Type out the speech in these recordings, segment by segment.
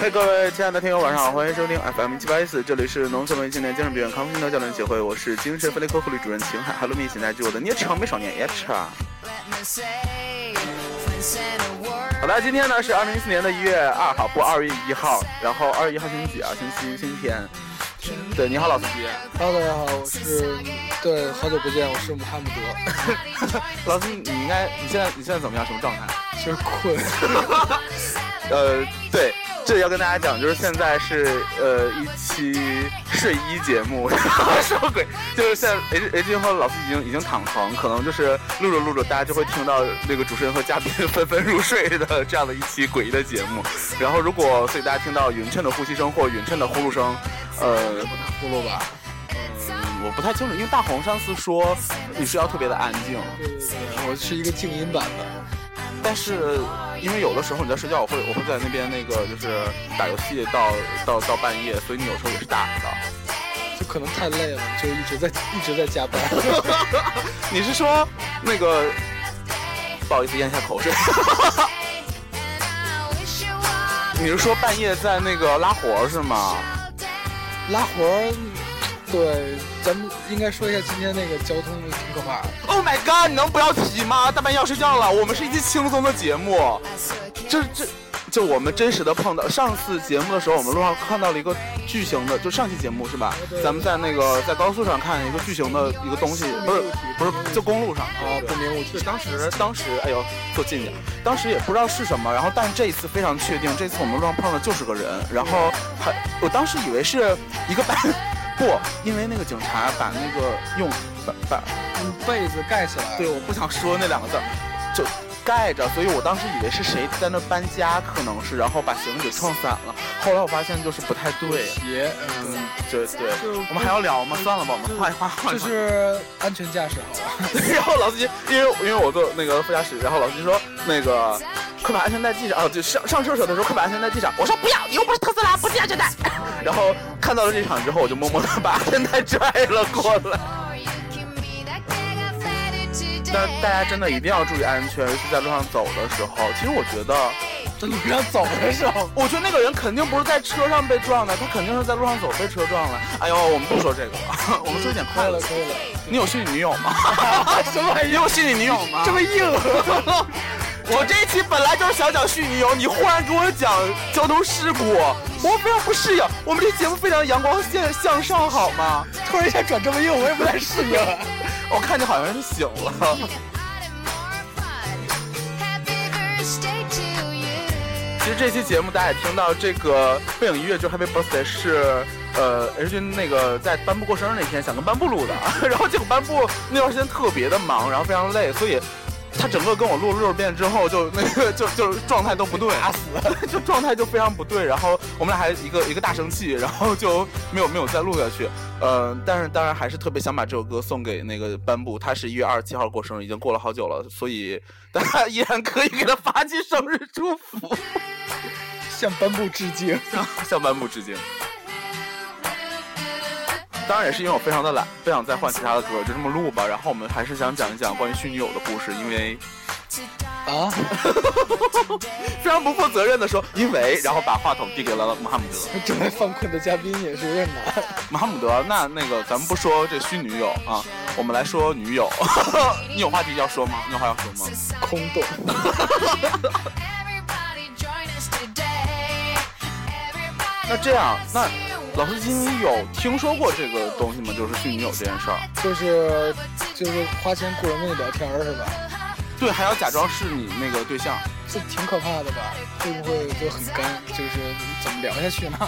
嘿，各位亲爱的听友，晚上好，欢迎收听 FM 七八一四，这里是农村文艺青年精神病院康复心疗教练协会，我是精神分裂科护理主任秦海。Hello，你现在就我的捏长没少年 H 啊。好的，今天呢是二零一四年的一月二号，不，二月一号。然后二月一号星期几啊？星期星期天。对，你好，老司机。Hello，大家好，我是对，好久不见，我是穆罕默德。老司机，你应该，你现在你现在怎么样？什么状态？就是困。呃，对。这要跟大家讲，就是现在是呃一期睡衣节目，什么鬼？就是现在 H H 和老四已经已经躺床，可能就是录着录着，大家就会听到那个主持人和嘉宾纷纷入睡的这样的一期诡异的节目。然后如果所以大家听到匀称的呼吸声或匀称的呼噜声，呃，呼噜吧？嗯，我不太清楚，因为大红上次说你是要特别的安静，对对对，我是一个静音版的。但是，因为有的时候你在睡觉，我会我会在那边那个就是打游戏到到到半夜，所以你有时候也是打的，就可能太累了，就一直在一直在加班。你是说那个不好意思咽下口水？你是说半夜在那个拉活是吗？拉活。对，咱们应该说一下今天那个交通挺可怕。Oh my god！你能不要提吗？大半夜要睡觉了。我们是一期轻松的节目，这这，就我们真实的碰到。上次节目的时候，我们路上看到了一个巨型的，就上期节目是吧？咱们在那个在高速上看一个巨型的一个东西，不是不是，就公路上啊，不明物体。当时当时，哎呦，坐近点。当时也不知道是什么，然后但这一次非常确定，这次我们路上碰的就是个人。然后还，我当时以为是一个白。不，因为那个警察把那个用把把被子盖起来。对，我不想说那两个字，就盖着，所以我当时以为是谁在那搬家，可能是，然后把行李给撞散了。后来我发现就是不太对。鞋，嗯，对对。我们还要聊吗？算了吧，我们换一换换。就是安全驾驶，好吧。然后老司机，因为因为我坐那个副驾驶，然后老司机说那个。快把安全带系上！啊，就上上厕所的时候快把安全带系上。我说不要，你又不是特斯拉，不系安全带。然后看到了这场之后，我就默默的把安全带拽了过来。但大家真的一定要注意安全，尤其在路上走的时候。其实我觉得，在路上走的时候，我觉得那个人肯定不是在车上被撞的，他肯定是在路上走被车撞了。哎呦，我们不说这个了，我们说一点快乐。可以了，你有虚拟女友吗？什么？你有虚拟女友吗？这么硬。我这一期本来就是想讲虚拟游，你忽然给我讲交通事故，我非常不适应。我们这节目非常阳光向向上，好吗？突然一下转这么硬，我也不太适应。我看你 好像是醒了。其实这期节目大家也听到，这个背景音乐就 Happy Birthday 是呃 H 君那个在颁布过生日那天想跟颁布录的，然后结果颁布那段时间特别的忙，然后非常累，所以。他整个跟我录了六十遍之后，就那个就就状态都不对，打死，就状态就非常不对。然后我们俩还一个一个大生气，然后就没有没有再录下去。呃，但是当然还是特别想把这首歌送给那个颁布，他是一月二十七号过生日，已经过了好久了，所以 大家依然可以给他发起生日祝福，向颁布致敬，向颁布致敬。当然也是因为我非常的懒，不想再换其他的歌，就这么录吧。然后我们还是想讲一讲关于虚女友的故事，因为啊，非常不负责任的说，因为然后把话筒递给了马哈姆德。正在犯困的嘉宾也是有点难。马哈姆德，那那个咱们不说这虚女友啊，我们来说女友。你有话题要说吗？你有话要说吗？空洞。那这样，那。老司机，你有听说过这个东西吗？就是虚女友这件事儿，就是就是花钱雇人跟你聊天是吧？对，还要假装是你那个对象，这挺可怕的吧？会不会就很干？就是怎么聊下去呢？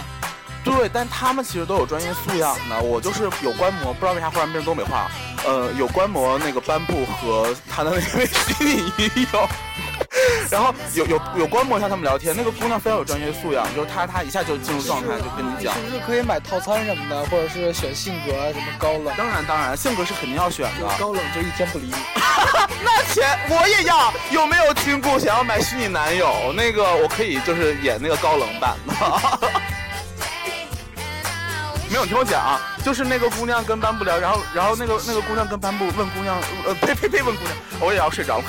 对，但他们其实都有专业素养的。我就是有观摩，不知道为啥忽然变成东北话。呃，有观摩那个颁布和他的那位 虚拟女友。然后有有有观摩一下他们聊天，那个姑娘非常有专业素养，就是她她一下就进入状态，就跟你讲，是不是可以买套餐什么的，或者是选性格什么高冷？当然当然，性格是肯定要选的，高冷就一天不理你。那钱我也要，有没有听过想要买虚拟男友？那个我可以就是演那个高冷版的。没有，听我讲啊，就是那个姑娘跟班布聊，然后然后那个那个姑娘跟班布问姑娘，呃呸呸呸，问姑娘，我也要睡着了。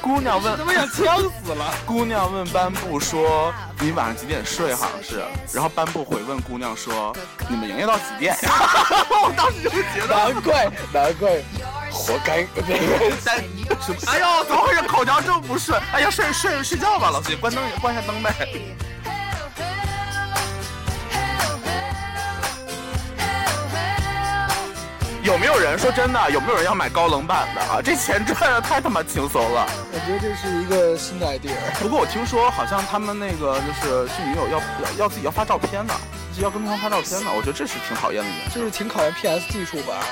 姑娘问怎么想呛死了。姑娘问班布说：“你晚上几点睡？”好像是，然后班布回问姑娘说：“你们营业到几点？” 我当时就觉得，难怪难怪，活该那个。但什么？哎呦，怎么回事？口条这么不顺？哎呀，睡睡睡觉吧，老徐，关灯，关一下灯呗。有没有人说真的？有没有人要买高冷版的啊？这钱赚的太他妈轻松了。我觉得这是一个新的 idea。不过我听说好像他们那个就是是女友要要要自己要发照片的，就是要跟对方发照片的。我觉得这是挺讨厌的一件事。这是挺考验 PS 技术吧？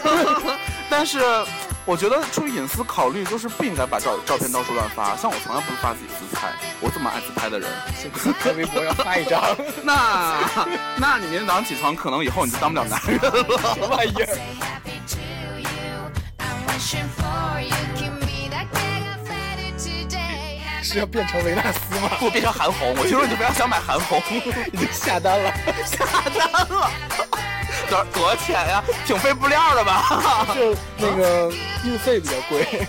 但是我觉得出于隐私考虑，就是不应该把照照片到处乱发。像我从来不发自己自拍，我这么爱自拍的人。在微博要发一张，那 那你明天早上起床，可能以后你就当不了男人了。什么玩意儿？是要变成维纳斯吗？不变成韩红，我听说你不要想买韩红，已经下单了，下单了。多多少钱呀？挺费布料的吧？就那个运费比较贵。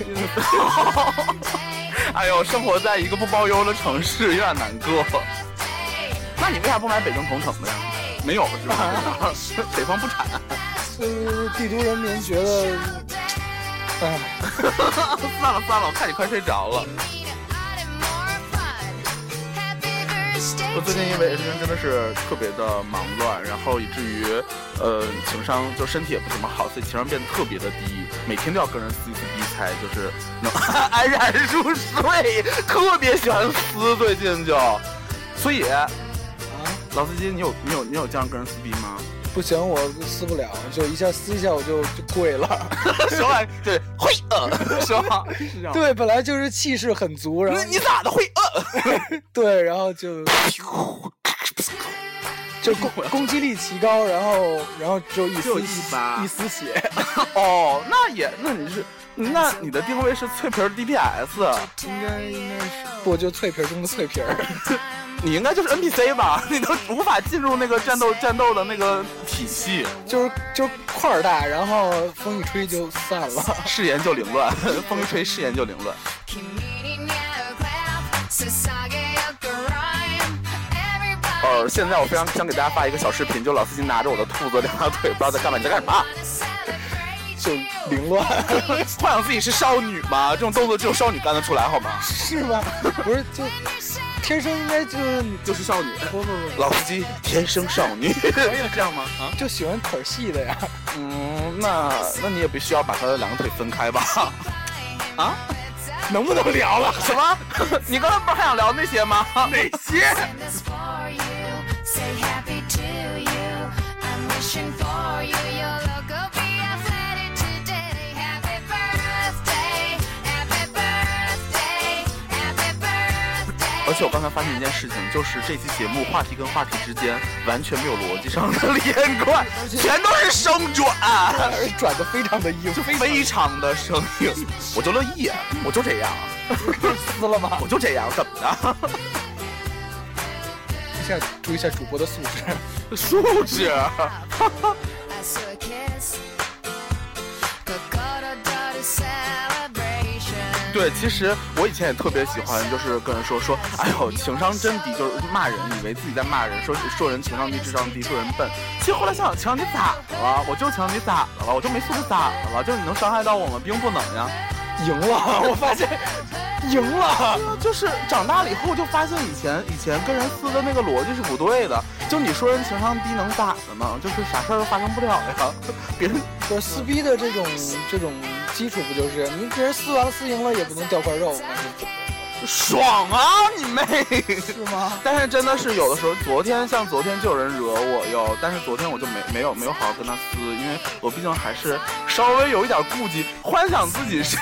哎呦，生活在一个不包邮的城市，有点难过。那你为啥不买北京同城的呀？没有是吧？北方不产。呃，帝都人民觉得，哎，算了算了，我看你快睡着了。我最近因为 H 真的是特别的忙乱，然后以至于，呃，情商就身体也不怎么好，所以情商变得特别的低，每天都要跟人撕一撕逼才就是能 安然入睡，特别喜欢撕，最近就，所以，啊，老司机，你有你有你有这样跟人撕逼吗？不行，我撕不了，就一下撕一下我就就跪了，说完对会呃，是吧？是这样。对，本来就是气势很足，然后你咋的会呃？对，然后就 就攻攻击力提高，然后然后就一丝一丝血。哦，那也那你是那你的定位是脆皮 DPS，应该应该是不就脆皮中的脆皮儿。你应该就是 NPC 吧？你都无法进入那个战斗战斗的那个体系，就是就是块儿大，然后风一吹就散了，誓言就凌乱，风一吹誓言就凌乱。呃，现在我非常想给大家发一个小视频，就老司机拿着我的兔子两条腿，不知道在干嘛？你在干什么？就凌乱，幻想自己是少女吗？这种动作只有少女干得出来，好吗？是吗？不是就。天生应该就是就是少女，不不不，老司机天生少女，可以这样吗？啊，就喜欢腿细的呀。嗯，那那你也必须要把他的两个腿分开吧？啊？能不能聊了？什么？你刚才不是还想聊那些吗？哪些？而且我刚才发现一件事情，就是这期节目话题跟话题之间完全没有逻辑上的 连贯，全都是生转，转的非常的硬，非常的生硬。我就乐意，我就这样，撕了吗？我就这样，怎么的？一下注意一下主播的素质，素质。对，其实我以前也特别喜欢，就是跟人说说，哎呦，情商真低，就是骂人，以为自己在骂人，说说人情商低，智商低，说人笨。其实后来想想，情商低咋的了？我就情商低咋的了？我就没素质咋的了？就是你能伤害到我吗？并不能呀。赢了，我发现赢了。就是长大了以后就发现，以前以前跟人撕的那个逻辑是不对的。就你说人情商低能咋的呢？就是啥事儿都发生不了呀。别人就撕逼的这种这种基础不就是你给人撕完了撕赢了也不能掉块肉吗？爽啊你妹是吗？但是真的是有的时候，昨天像昨天就有人惹我哟，但是昨天我就没没有没有好好跟他撕，因为我毕竟还是稍微有一点顾忌，幻想自己是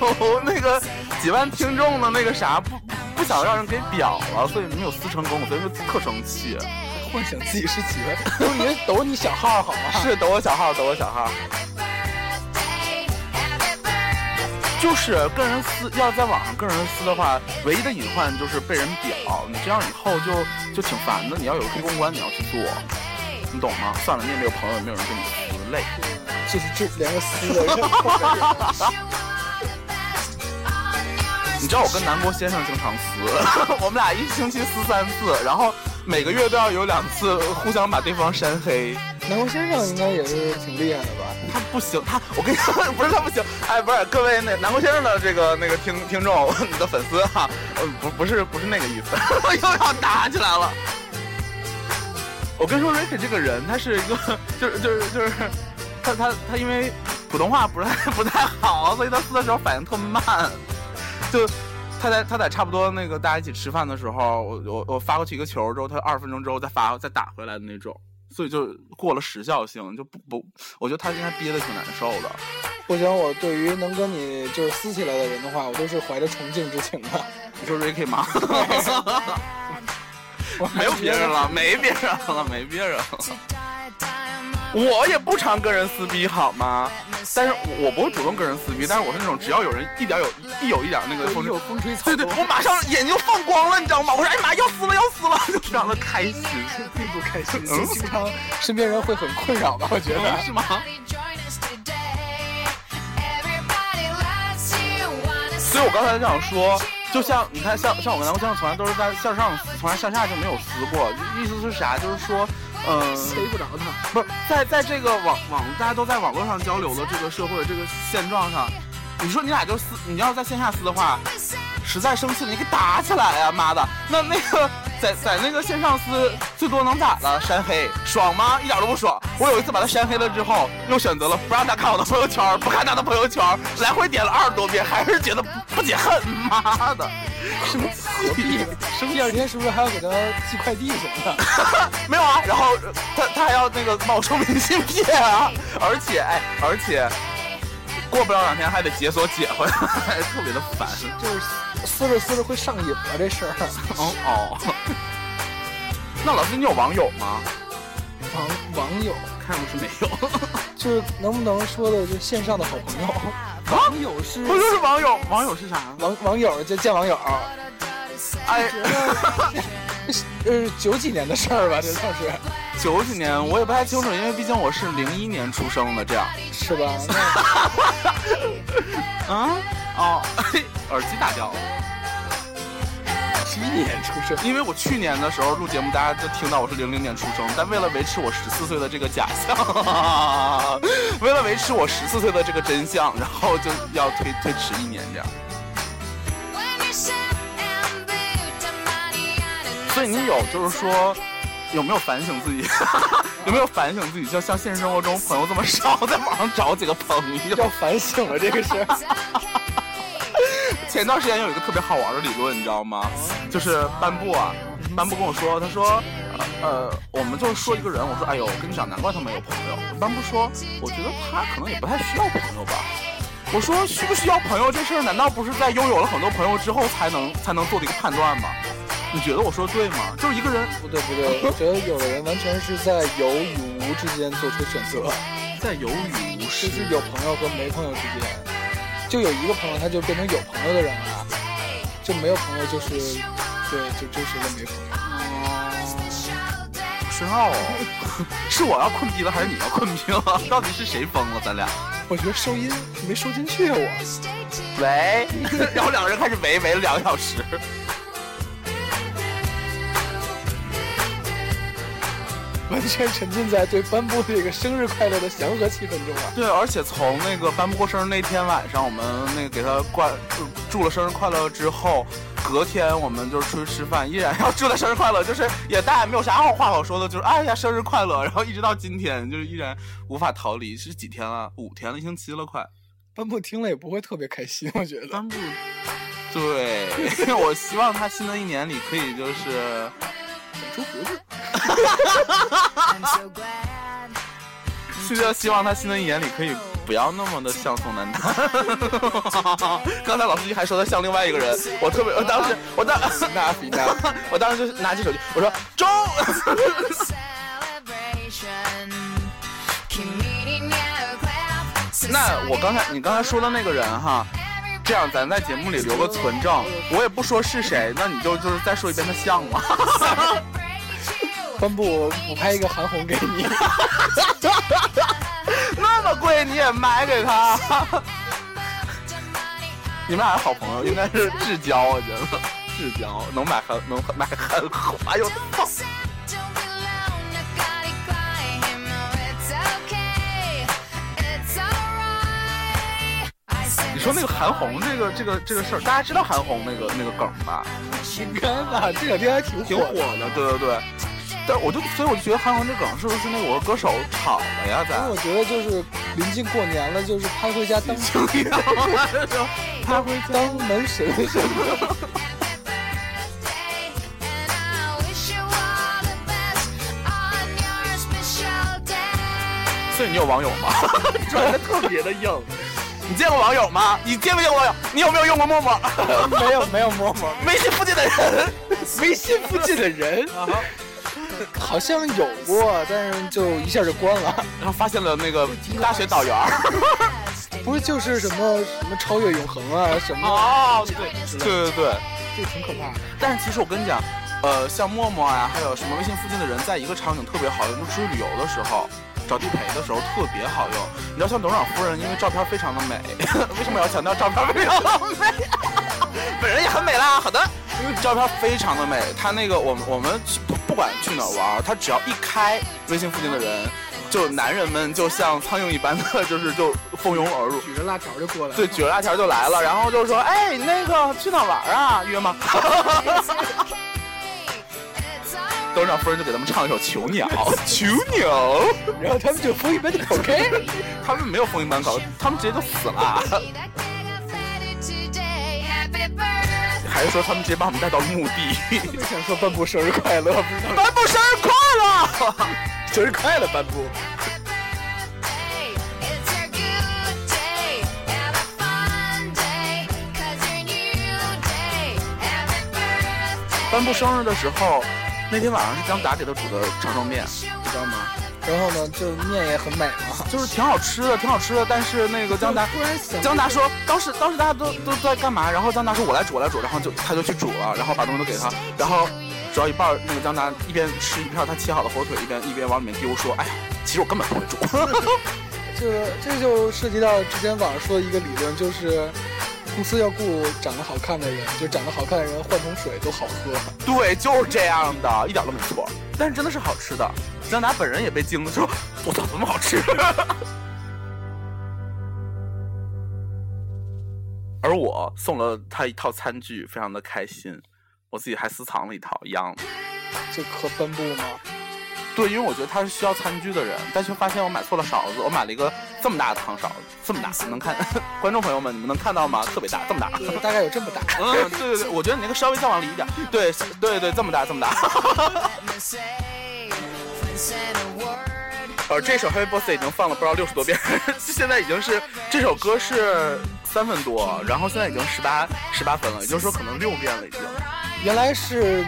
有那个几万听众的那个啥，不不想让人给表了，所以没有撕成功，所以就特生气。幻想自己是几万，都 你抖你小号好吗？是抖我小号，抖我小号。就是跟人撕，要在网上跟人撕的话，唯一的隐患就是被人表。你这样以后就就挺烦的。你要有黑公关，你要去做，你懂吗？算了，你也没有朋友，也没有人跟你撕，累。就是这连个撕的人。你知道我跟南国先生经常撕，我们俩一星期撕三次，然后每个月都要有两次互相把对方删黑。南国先生应该也是挺厉害的吧？他不行，他我跟你说，不是他不行，哎，不是各位那南国先生的这个那个听听众，你的粉丝哈，呃，不不是不是那个意思，又要打起来了。我跟你说，Ricky 这个人，他是一个，就是就是就是，他他他因为普通话不太不太好，所以他撕的时候反应特慢。就他在他在差不多那个大家一起吃饭的时候，我我我发过去一个球之后，他二十分钟之后再发再打回来的那种，所以就过了时效性，就不不，我觉得他应该憋得挺难受的。不行，我对于能跟你就是撕起来的人的话，我都是怀着崇敬之情的。你说 Ricky 吗？没有别人了，没别人了，没别人了。我也不常跟人撕逼，好吗？但是我不会主动跟人撕逼，但是我是那种只要有人一点有一有一点那个风有风吹草对对，我马上眼睛就放光了，你知道吗？我说哎妈，要撕了要撕了，就非常的开心，并不开心，嗯、经常身边人会很困扰吧？我觉得、嗯、是吗？所以我刚才就想说。就像你看，像像我跟南国先生从来都是在向上撕，从来向下就没有撕过。意思是啥？就是说，嗯，逮不着他。不是在在这个网网大家都在网络上交流的这个社会这个现状上，你说你俩就撕，你要在线下撕的话，实在生气了，你给打起来呀！妈的，那那个在在那个线上撕，最多能咋了？删黑，爽吗？一点都不爽。我有一次把他删黑了之后，又选择了不让他看我的朋友圈，不看他的朋友圈，来回点了二十多遍，还是觉得不解恨。妈的，什么何必？是不是第二天是不是还要给他寄快递什么的？没有啊，然后他他还要那个冒充明信片啊，而且哎，而且过不了两天还得解锁解回来，特别的烦。就是撕着撕着会上瘾啊，这事儿。哦 哦。那老师，你有网友吗？网网友看不是没有，就是能不能说的就线上的好朋友。网友是不就是网友？网友是啥？网网友就见网友。哎，呃，九几年的事儿吧，这算是。九几年我也不太清楚，因为毕竟我是零一年出生的，这样是吧？啊哦，耳机打掉了。一年出生，因为我去年的时候录节目，大家就听到我是零零年出生，但为了维持我十四岁的这个假象，为了维持我十四岁的这个真相，然后就要推推迟一年这样。所以你有就是说，有没有反省自己？有没有反省自己？就像现实生活中朋友这么少，在网上找几个朋友，要反省了这个事。前段时间有一个特别好玩的理论，你知道吗？就是颁布啊，颁布跟我说，他说，呃，我们就是说一个人，我说，哎呦，我跟你讲，难怪他没有朋友。颁布说，我觉得他可能也不太需要朋友吧。我说，需不需要朋友这事儿，难道不是在拥有了很多朋友之后才能才能做的一个判断吗？你觉得我说对吗？就是一个人，不对不对，我 觉得有的人完全是在有与无之间做出选择，在有与无，就是有朋友和没朋友之间。就有一个朋友，他就变成有朋友的人了；就没有朋友，就是对，就就是个没朋友。哦，深奥哦，是我要困逼了，还是你要困逼了？到底是谁疯了？咱俩？我觉得收音没收进去啊！我喂，然后两个人开始围围了两个小时。完全沉浸在对颁布这个生日快乐的祥和气氛中啊！对，而且从那个颁布过生日那天晚上，我们那个给他灌祝了生日快乐之后，隔天我们就是出去吃饭，依然要祝他生日快乐，就是也大家没有啥好话好说的，就是哎呀生日快乐，然后一直到今天，就是依然无法逃离。是几天了？五天了，一星期了，快。班布听了也不会特别开心，我觉得。班布，对，我希望他新的一年里可以就是长出胡子。是就希望他新的一年里可以不要那么的像宋丹丹。刚才老司机还说他像另外一个人，我特别，我当时，我当，那比那，我当时就拿起手机，我说中。那我刚才你刚才说的那个人哈，这样咱在节目里留个存证，我也不说是谁，那你就就是再说一遍他像吗？颁布我拍一个韩红给你，那么贵你也买给他？你们俩是好朋友，应该是至交，我觉得至交能买很能买很好。哎呦，操！你说那个韩红这个这个这个事儿，大家知道韩红那个那个梗吧？应该吧，这两天还挺挺火的，对对对。但我就所以我就觉得韩红这梗是不是那个我歌手炒的呀？咱我觉得就是临近过年了，就是拍回家当 拍回家当门神什么的。所以你有网友吗？转的特别的硬。你见过网友吗？你见没见过网友？你有没有用过陌陌？没有，没有陌陌。微信附近的人，微信附近的人啊，好像有过，但是就一下就关了。然后发现了那个大学导员，不是就是什么什么超越永恒啊什么？哦，对对对对，这挺可怕的。但是其实我跟你讲，呃，像陌陌啊，还有什么微信附近的人，在一个场景特别好用，就出去旅游的时候。找地陪的时候特别好用，你知道像董事长夫人，因为照片非常的美，为什么要强调照片非常的美？本人也很美啦。好的，照片非常的美。他那个我们我们不不管去哪玩，他只要一开微信附近的人，就男人们就像苍蝇一般的，就是就蜂拥而入，举着辣条就过来。对，举着辣条就来了，然后就说，哎，那个去哪玩啊？约吗？董事长夫人就给他们唱一首《囚鸟》，囚鸟，然后他们就疯一般的 OK，他们没有封一般搞，他们直接就死了。还是说他们直接把我们带到墓地？想说颁布生日快乐，不知道颁布生日快乐，生日快乐颁布。颁布生日的时候。那天晚上是江达给他煮的长寿面，你知道吗？然后呢，就面也很美嘛，就是挺好吃的，挺好吃的。但是那个江达，江达说，当时当时大家都都在干嘛？然后江达说，我来煮，我来煮。然后就他就去煮了，然后把东西都给他，然后煮到一半，那个江达一边吃一片他切好的火腿，一边一边往里面丢，说，哎呀，其实我根本不会煮。这这就涉及到之前网上说的一个理论，就是。公司要雇长得好看的人，就长得好看的人换桶水都好喝。对，就是这样的，一点都没错。但是真的是好吃的，江达本人也被惊了，说：“我操，怎么好吃？” 而我送了他一套餐具，非常的开心。我自己还私藏了一套一样。这可分布吗？对，因为我觉得他是需要餐具的人，但却发现我买错了勺子，我买了一个这么大的汤勺，这么大，能看？观众朋友们，你们能看到吗？特别大，这么大，大概有这么大。嗯，对对对，我觉得你那个稍微再往里一点，对对对，这么大，这么大。呃，这首 Happy Birthday 已经放了不知道六十多遍，现在已经是这首歌是三分多，然后现在已经十八十八分了，也就是说可能六遍了已经。原来是。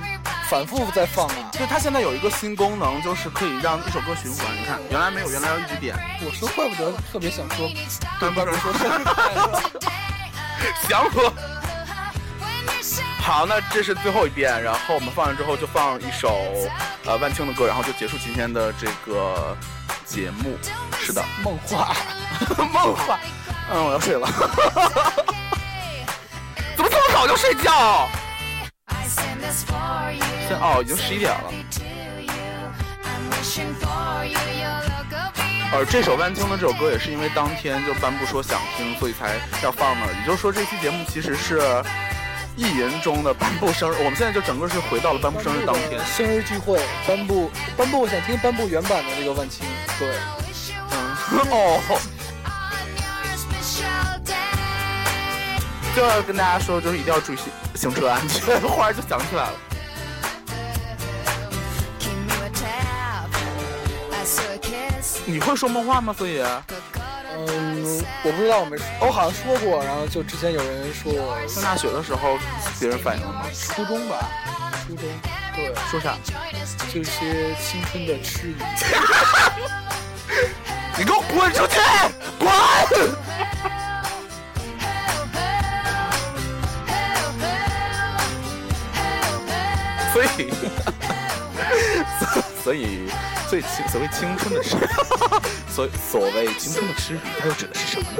反复在放啊！就它现在有一个新功能，就是可以让一首歌循环。你看，原来没有，原来要一直点。我说怪不得特别想说，对不能说生日快乐，祥和。好，那这是最后一遍，然后我们放完之后就放一首呃万青的歌，然后就结束今天的这个节目。是的，梦话，梦话。嗯，我要睡了。怎么这么早就睡觉？现哦，已经十一点了。而这首万青的这首歌也是因为当天就颁布说想听，所以才要放的。也就是说，这期节目其实是意淫中的颁布生日。我们现在就整个是回到了颁布生日当天，生日聚会颁布颁布，我想听颁布原版的这个万青。对，嗯，哦。就要跟大家说，就是一定要注意行行车安全。忽然就想起来了。你会说梦话吗？所以，嗯，我不知道，我没说，我好像说过。然后就之前有人说我上大学的时候，别人反映了吗？初中吧，初中。对，说啥？这些青春的痴疑。你给我滚出去！滚！所以，所以，最青所谓青春的痴，所所谓青春的痴迷，它又指的是什么呢？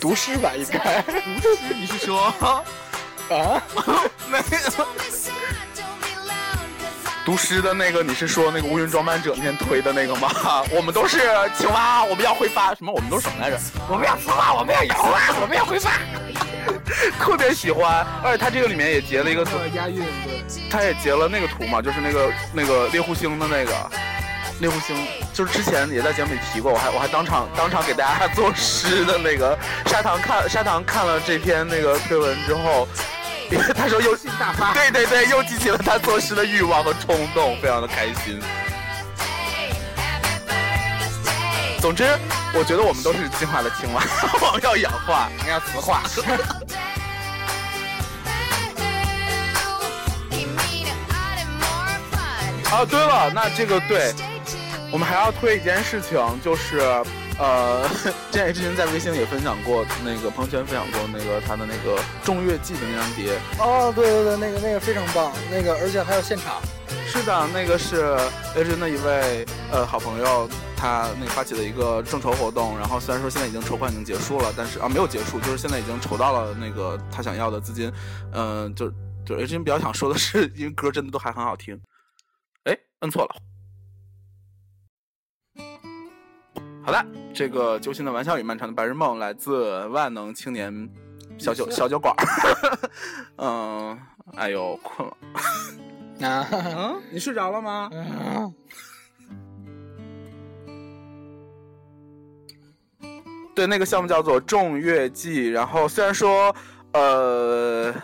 读诗吧，应该读诗你是说啊？没有读诗的那个？你是说那个乌云装扮者那天推的那个吗？我们都是青蛙，我们要挥发什么？我们都是什么来着？我们要丝袜，我们要摇啊，我们要挥发。特别喜欢，而且他这个里面也截了一个图，押韵对。他也截了那个图嘛，就是那个那个猎户星的那个。猎户星就是之前也在节目里提过，我还我还当场当场给大家作诗的那个砂糖看砂糖看了这篇那个推文之后，他说又大发，对对对，又激起了他作诗的欲望和冲动，非常的开心。总之，我觉得我们都是进化的青蛙，我们要氧化，我们要磁化。啊，对了，那这个对。我们还要推一件事情，就是，呃，之前 H 君在微信也分享过，那个朋友圈分享过那个他的那个《众乐记》的那张碟。哦，对对对，那个那个非常棒，那个而且还有现场。是的，那个是 H 君的一位呃好朋友，他那个发起的一个众筹活动。然后虽然说现在已经筹款已经结束了，但是啊没有结束，就是现在已经筹到了那个他想要的资金。嗯，就就 H 君比较想说的是，因为歌真的都还很好听。哎，摁错了。好的，这个揪心的玩笑与漫长的白日梦来自万能青年小酒小酒馆 嗯，哎呦，困了。你睡着了吗？对，那个项目叫做众乐季。然后虽然说，呃。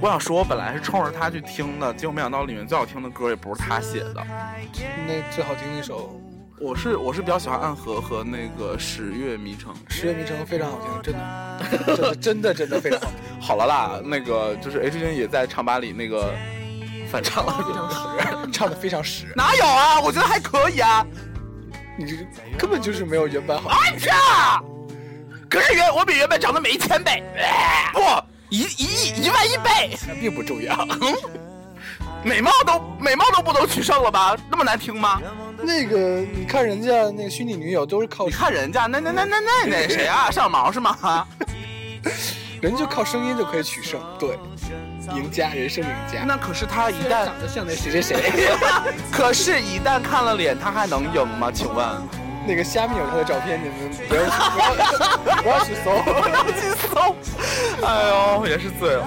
我想说，我本来是冲着他去听的，结果没想到里面最好听的歌也不是他写的。那最好听那首，我是我是比较喜欢《暗河》和那个《十月迷城》。十月迷城非常好听，真的，真的真的非常好听。好了啦，那个就是 H 君也在唱吧里那个反唱了，非常实，唱的非常实。哪有啊？我觉得还可以啊。你这根本就是没有原版好。哎呀！可是原我比原版长得没一千倍。不。一一亿一万一倍，那并不重要。美貌都美貌都不能取胜了吧？那么难听吗？那个你看人家那个虚拟女友都是靠你看人家那那那那那那谁啊？上毛是吗？人就靠声音就可以取胜，对，赢家人生赢家。那可是他一旦长得像那谁谁谁，可是，一旦看了脸，他还能赢吗？请问？那个虾米有他的照片，你们不要不要去搜，不要去搜。哎呦，也是醉了。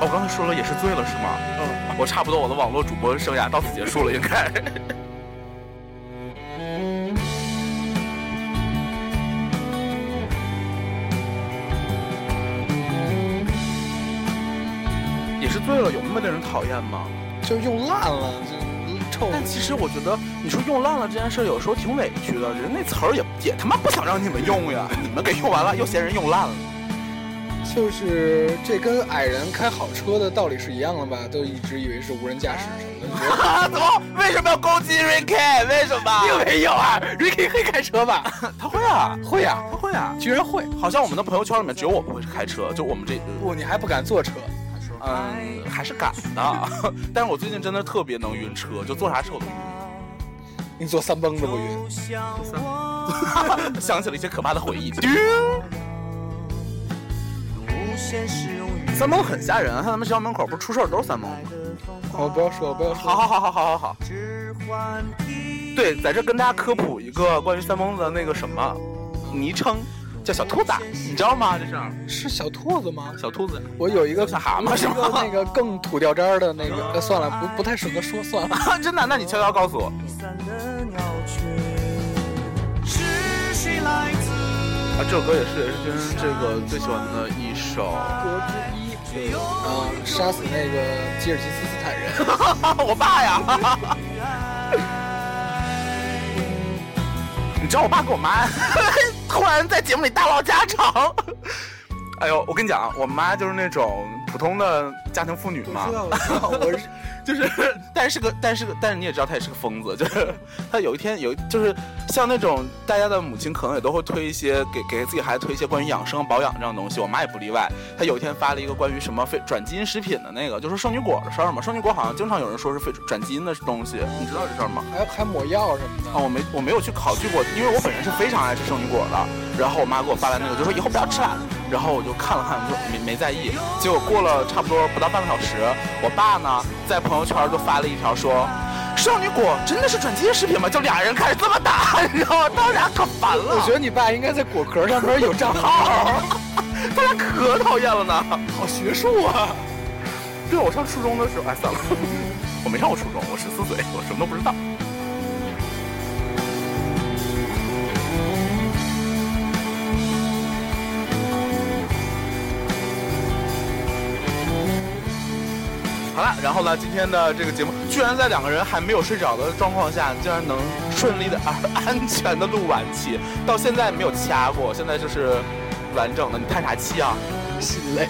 我刚才说了也是醉了是吗？嗯，我差不多我的网络主播生涯到此结束了，应该。也是醉了，有那么令人讨厌吗？就用烂了。但其实我觉得，你说用烂了这件事，有时候挺委屈的。人那词儿也也他妈不想让你们用呀，你们给用完了，又嫌人用烂了。就是这跟矮人开好车的道理是一样的吧？都一直以为是无人驾驶什么的。怎么？为什么要攻击 Ricky？为什么？并没有啊，Ricky 会开车吧？他会啊，会啊，他会啊，居然会！好像我们的朋友圈里面只有我不会开车，就我们这不，你还不敢坐车。嗯，还是敢的，但是我最近真的特别能晕车，就坐啥车我都晕。你坐三蹦子不晕？想起了一些可怕的回忆。三蹦很吓人，看咱们学校门口不是出事都是三蹦子。哦，不要说，不要说。好好好好好好好。对，在这跟大家科普一个关于三蹦子的那个什么昵称。叫小兔子，你知道吗？这是是小兔子吗？小兔子，我有一个小蛤蟆，是个那个更土掉渣的那个。算了，不不太适合说，算了。真的？那你悄悄告诉我。啊，这首歌也是 H 君这个最喜欢的一首歌之一。嗯，杀死那个吉尔吉斯斯坦人。我爸呀！你知道我爸跟我妈？突然在节目里大唠家常，哎呦，我跟你讲，我妈就是那种普通的家庭妇女嘛。就是，但是个，但是个，但是你也知道他也是个疯子，就是他有一天有，就是像那种大家的母亲可能也都会推一些给给自己孩子推一些关于养生保养这样的东西，我妈也不例外。她有一天发了一个关于什么非转基因食品的那个，就是圣女果的事儿嘛。圣女果好像经常有人说是非转基因的东西，你知道这事儿吗？还还抹药什么的？啊，我没我没有去考据过，因为我本人是非常爱吃圣女果的。然后我妈给我发来那个，就说以后不要吃了。然后我就看了看，就没没在意。结果过了差不多不到半个小时，我爸呢在朋友圈就发了一条说：“少女果真的是转基因食品吗？”就俩人开始这么打，你知道吗？他俩可烦了。我觉得你爸应该在果壳上边有账号，他俩可讨厌 了呢。好学术啊！对，我上初中的时候，哎，算了，我没上过初中，我十四岁，我什么都不知道。了，然后呢？今天的这个节目居然在两个人还没有睡着的状况下，竟然能顺利的、安全的录完期，到现在没有掐过，现在就是完整的。你叹啥气啊？心累。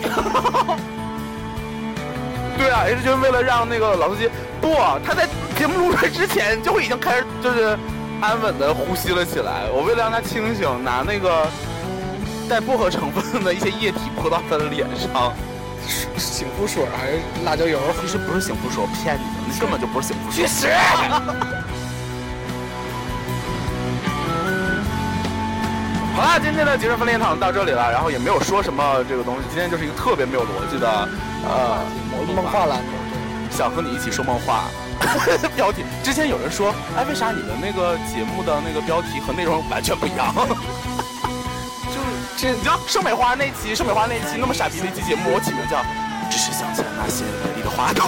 对啊，也是就是为了让那个老司机不，他在节目录制之前就已经开始就是安稳的呼吸了起来。我为了让他清醒，拿那个带薄荷成分的一些液体泼到他的脸上。醒肤水还是辣椒油？其实不是醒肤水，我骗你的，那根本就不是醒肤水。去死！好了，今天的精神分裂堂到这里了，然后也没有说什么这个东西，今天就是一个特别没有逻辑的呃梦话栏目，想和你一起说梦话。标题之前有人说，哎，为啥你的那个节目的那个标题和内容完全不一样？就是你知道盛美花那期，盛美花那期那么傻逼的一期节目，我起名叫“只是想起了那些美丽的花朵”。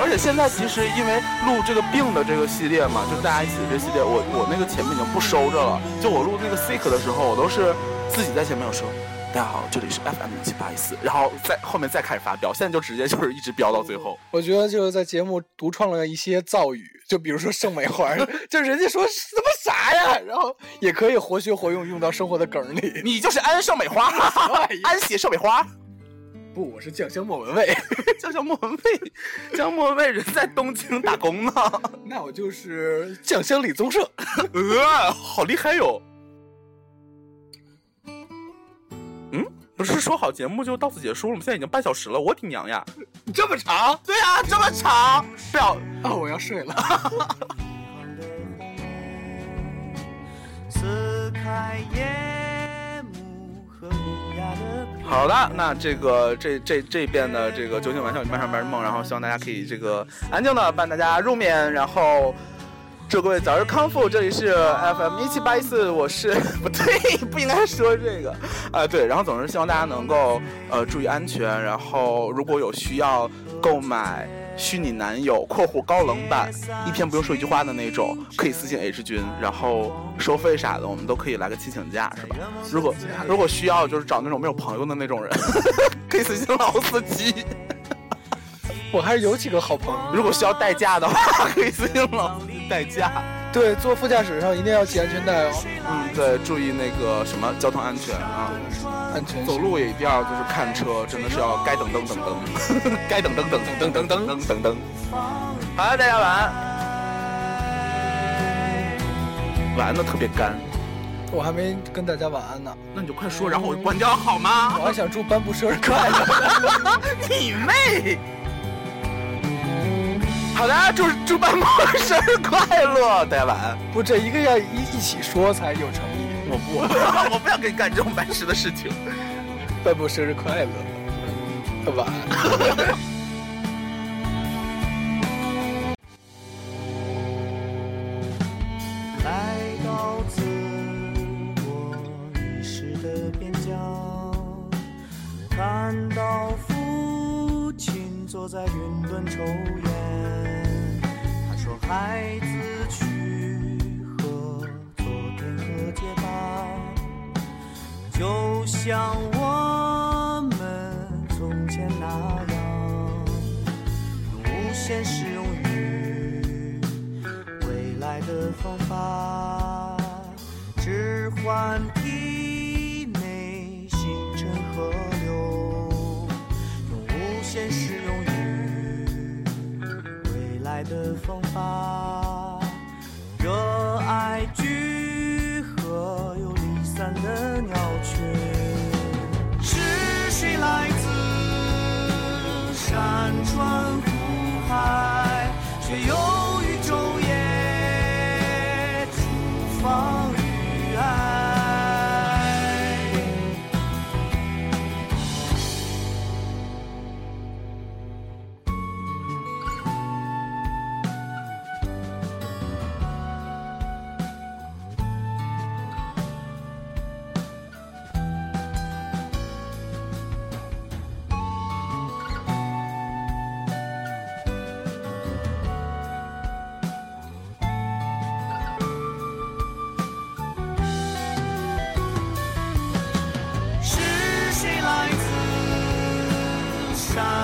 而且现在其实因为录这个病的这个系列嘛，就大家一起的这系列，我我那个前面已经不收着了。就我录那个 sick 的时候，我都是自己在前面有说。大家好，这里是 FM 七八一四，然后在后面再开始发飙，现在就直接就是一直飙到最后。我觉得就是在节目独创了一些造语，就比如说圣美花，就人家说什么啥呀，然后也可以活学活用，用到生活的梗里。你就是安圣美花，安喜圣美花。不，我是酱香莫文蔚，酱香莫文蔚，酱香莫文蔚人在东京打工呢。那我就是酱香李宗盛，呃，好厉害哟。不是说好节目就到此结束了吗？现在已经半小时了，我的娘呀！这么长？对啊，这么长。不要啊！我要睡了。好的，那这个这这这边的这个酒醒玩笑，你半上半梦，然后希望大家可以这个安静的伴大家入眠，然后。祝各位早日康复！这里是 FM 一七八一四，我是 不对，不应该说这个啊，对。然后总是希望大家能够呃注意安全，然后如果有需要购买虚拟男友（括弧高冷版），一天不用说一句话的那种，可以私信 H 君，然后收费啥的，我们都可以来个亲情价，是吧？如果如果需要就是找那种没有朋友的那种人，可以私信老司机。我还是有几个好朋友。如果需要代驾的话，可以私信老司机代驾。对，坐副驾驶上一定要系安全带哦。嗯，对，注意那个什么交通安全啊，安全。走路也一定要就是看车，真的是要该等等 等等，该等等等等等等等等等。好了，大家晚安。晚安的特别干。我还没跟大家晚安呢。那你就快说，然后我就关掉好吗？我还想祝颁布生日快乐。你妹！好的，祝祝半步生日快乐，大家晚安。不，这一个要一一起说才有诚意。我不，我不要跟你干这种白痴的事情。半步生日快乐，晚安。的方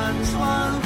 山川